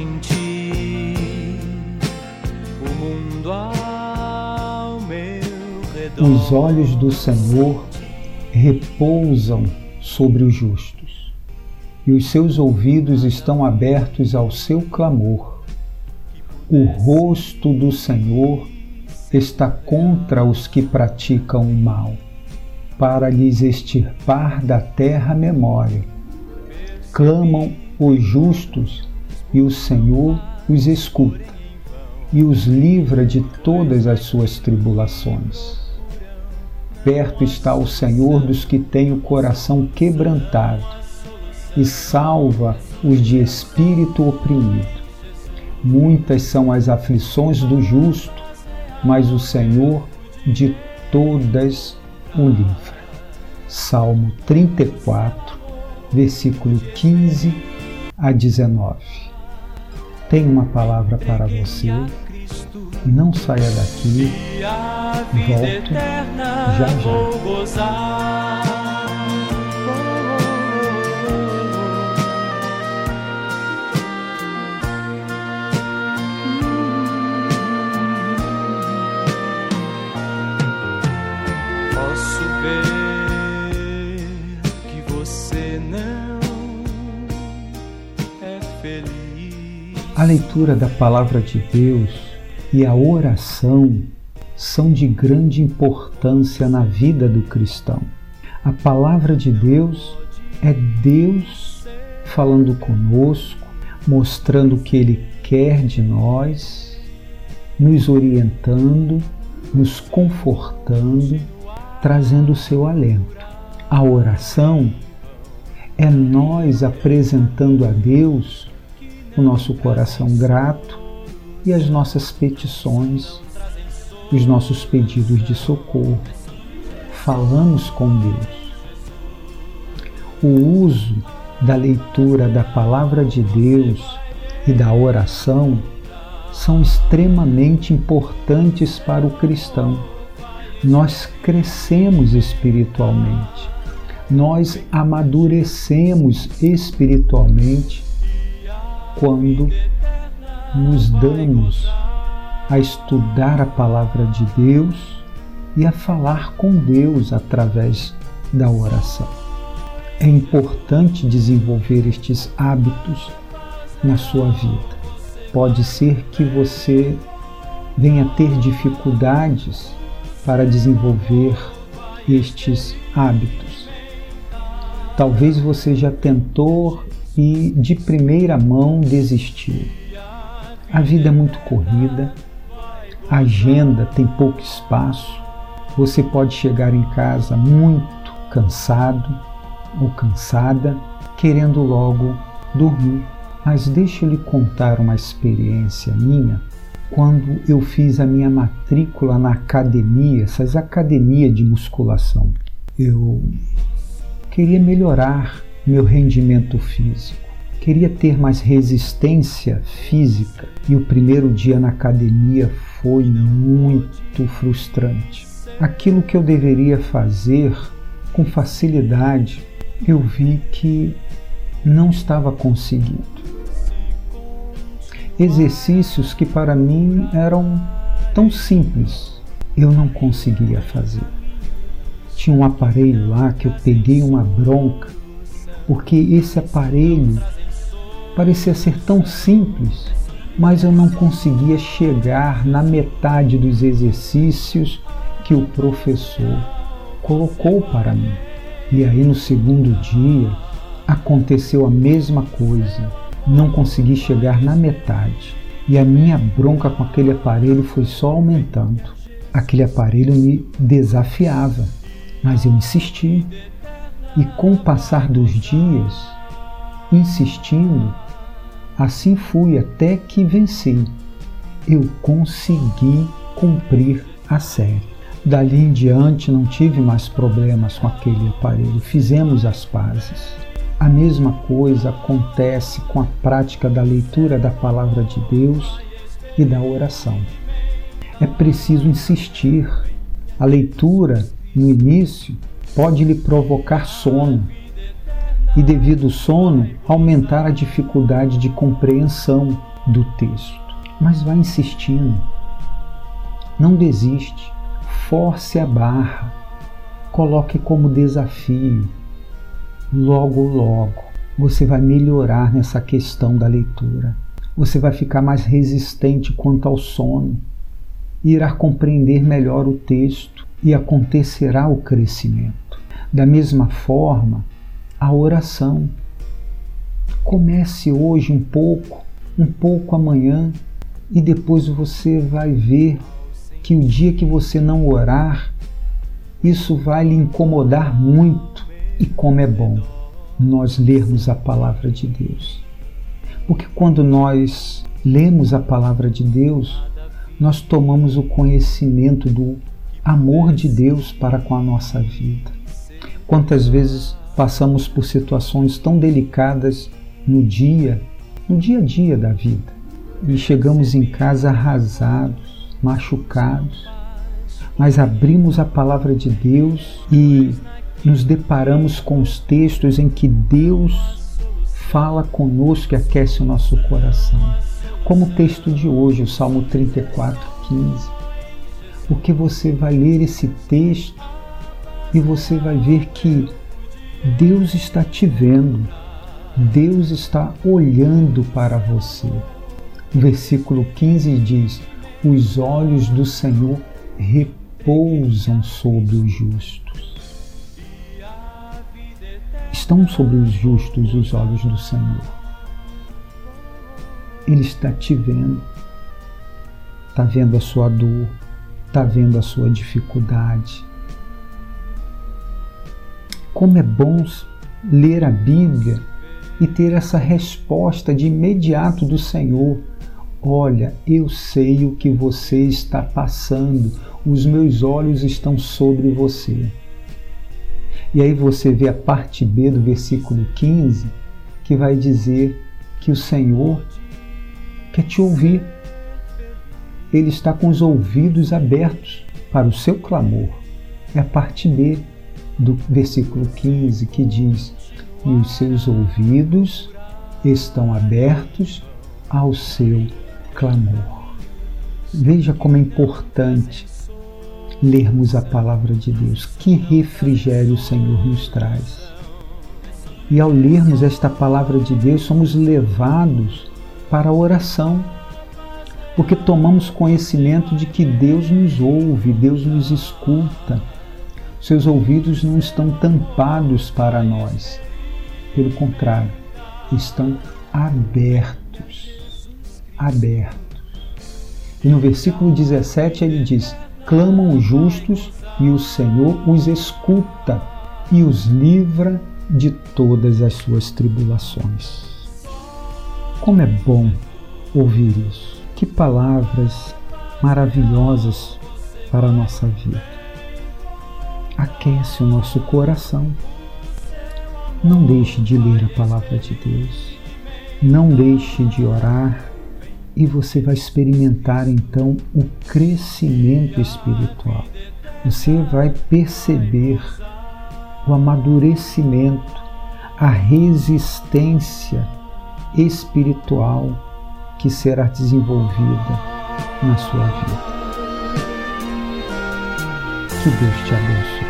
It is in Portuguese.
sentir o mundo ao meu redor. Os olhos do Senhor repousam sobre os justos, e os seus ouvidos estão abertos ao seu clamor. O rosto do Senhor está contra os que praticam o mal, para lhes extirpar da terra memória. Clamam os justos e o Senhor os escuta e os livra de todas as suas tribulações. Perto está o Senhor dos que têm o coração quebrantado e salva os de espírito oprimido. Muitas são as aflições do justo, mas o Senhor de todas o livra. Salmo 34, versículo 15 a 19. Tem uma palavra para você. Não saia daqui. Volto já já. A leitura da palavra de Deus e a oração são de grande importância na vida do cristão. A palavra de Deus é Deus falando conosco, mostrando o que Ele quer de nós, nos orientando, nos confortando, trazendo o seu alento. A oração é nós apresentando a Deus o nosso coração grato e as nossas petições, os nossos pedidos de socorro. Falamos com Deus. O uso da leitura da palavra de Deus e da oração são extremamente importantes para o cristão. Nós crescemos espiritualmente, nós amadurecemos espiritualmente quando nos damos a estudar a palavra de Deus e a falar com Deus através da oração. É importante desenvolver estes hábitos na sua vida. Pode ser que você venha ter dificuldades para desenvolver estes hábitos. Talvez você já tentou e de primeira mão desistiu. A vida é muito corrida, a agenda tem pouco espaço, você pode chegar em casa muito cansado ou cansada, querendo logo dormir. Mas deixe lhe contar uma experiência minha quando eu fiz a minha matrícula na academia, essas academias de musculação. Eu queria melhorar meu rendimento físico, queria ter mais resistência física e o primeiro dia na academia foi muito frustrante. Aquilo que eu deveria fazer com facilidade, eu vi que não estava conseguindo. Exercícios que para mim eram tão simples, eu não conseguia fazer. Tinha um aparelho lá que eu peguei uma bronca, porque esse aparelho parecia ser tão simples, mas eu não conseguia chegar na metade dos exercícios que o professor colocou para mim. E aí no segundo dia aconteceu a mesma coisa. Não consegui chegar na metade. E a minha bronca com aquele aparelho foi só aumentando. Aquele aparelho me desafiava, mas eu insisti. E com o passar dos dias, insistindo, assim fui até que venci. Eu consegui cumprir a série. Dali em diante não tive mais problemas com aquele aparelho, fizemos as pazes. A mesma coisa acontece com a prática da leitura da palavra de Deus e da oração. É preciso insistir. A leitura, no início, pode lhe provocar sono e, devido ao sono, aumentar a dificuldade de compreensão. do texto, mas vai insistindo. Não desiste, force a barra, coloque como desafio. Logo, logo, você vai melhorar nessa questão da leitura. Você vai ficar mais resistente quanto ao sono, irá compreender melhor o texto e acontecerá o crescimento. Da mesma forma, a oração. Comece hoje um pouco, um pouco amanhã, e depois você vai ver que o dia que você não orar, isso vai lhe incomodar muito. E como é bom nós lermos a palavra de Deus. Porque quando nós lemos a palavra de Deus, nós tomamos o conhecimento do amor de Deus para com a nossa vida. Quantas vezes passamos por situações tão delicadas no dia, no dia a dia da vida, e chegamos em casa arrasados, machucados, mas abrimos a palavra de Deus e nos deparamos com os textos em que Deus fala conosco e aquece o nosso coração. Como o texto de hoje, o Salmo 34, 15. Porque você vai ler esse texto e você vai ver que Deus está te vendo, Deus está olhando para você. O versículo 15 diz: Os olhos do Senhor repousam sobre os justos. Estão sobre os justos os olhos do Senhor. Ele está te vendo, está vendo a sua dor, está vendo a sua dificuldade. Como é bom ler a Bíblia e ter essa resposta de imediato do Senhor. Olha, eu sei o que você está passando, os meus olhos estão sobre você. E aí você vê a parte B do versículo 15, que vai dizer que o Senhor quer te ouvir. Ele está com os ouvidos abertos para o seu clamor. É a parte B do versículo 15 que diz: E os seus ouvidos estão abertos ao seu clamor. Veja como é importante lermos a palavra de Deus. Que refrigério o Senhor nos traz. E ao lermos esta palavra de Deus, somos levados para a oração, porque tomamos conhecimento de que Deus nos ouve, Deus nos escuta. Seus ouvidos não estão tampados para nós, pelo contrário, estão abertos. Abertos. E no versículo 17 ele diz: Clamam os justos e o Senhor os escuta e os livra de todas as suas tribulações. Como é bom ouvir isso. Que palavras maravilhosas para a nossa vida. Aquece o nosso coração. Não deixe de ler a palavra de Deus. Não deixe de orar e você vai experimentar então o crescimento espiritual. Você vai perceber o amadurecimento, a resistência espiritual que será desenvolvida na sua vida. Que Deus te abençoe.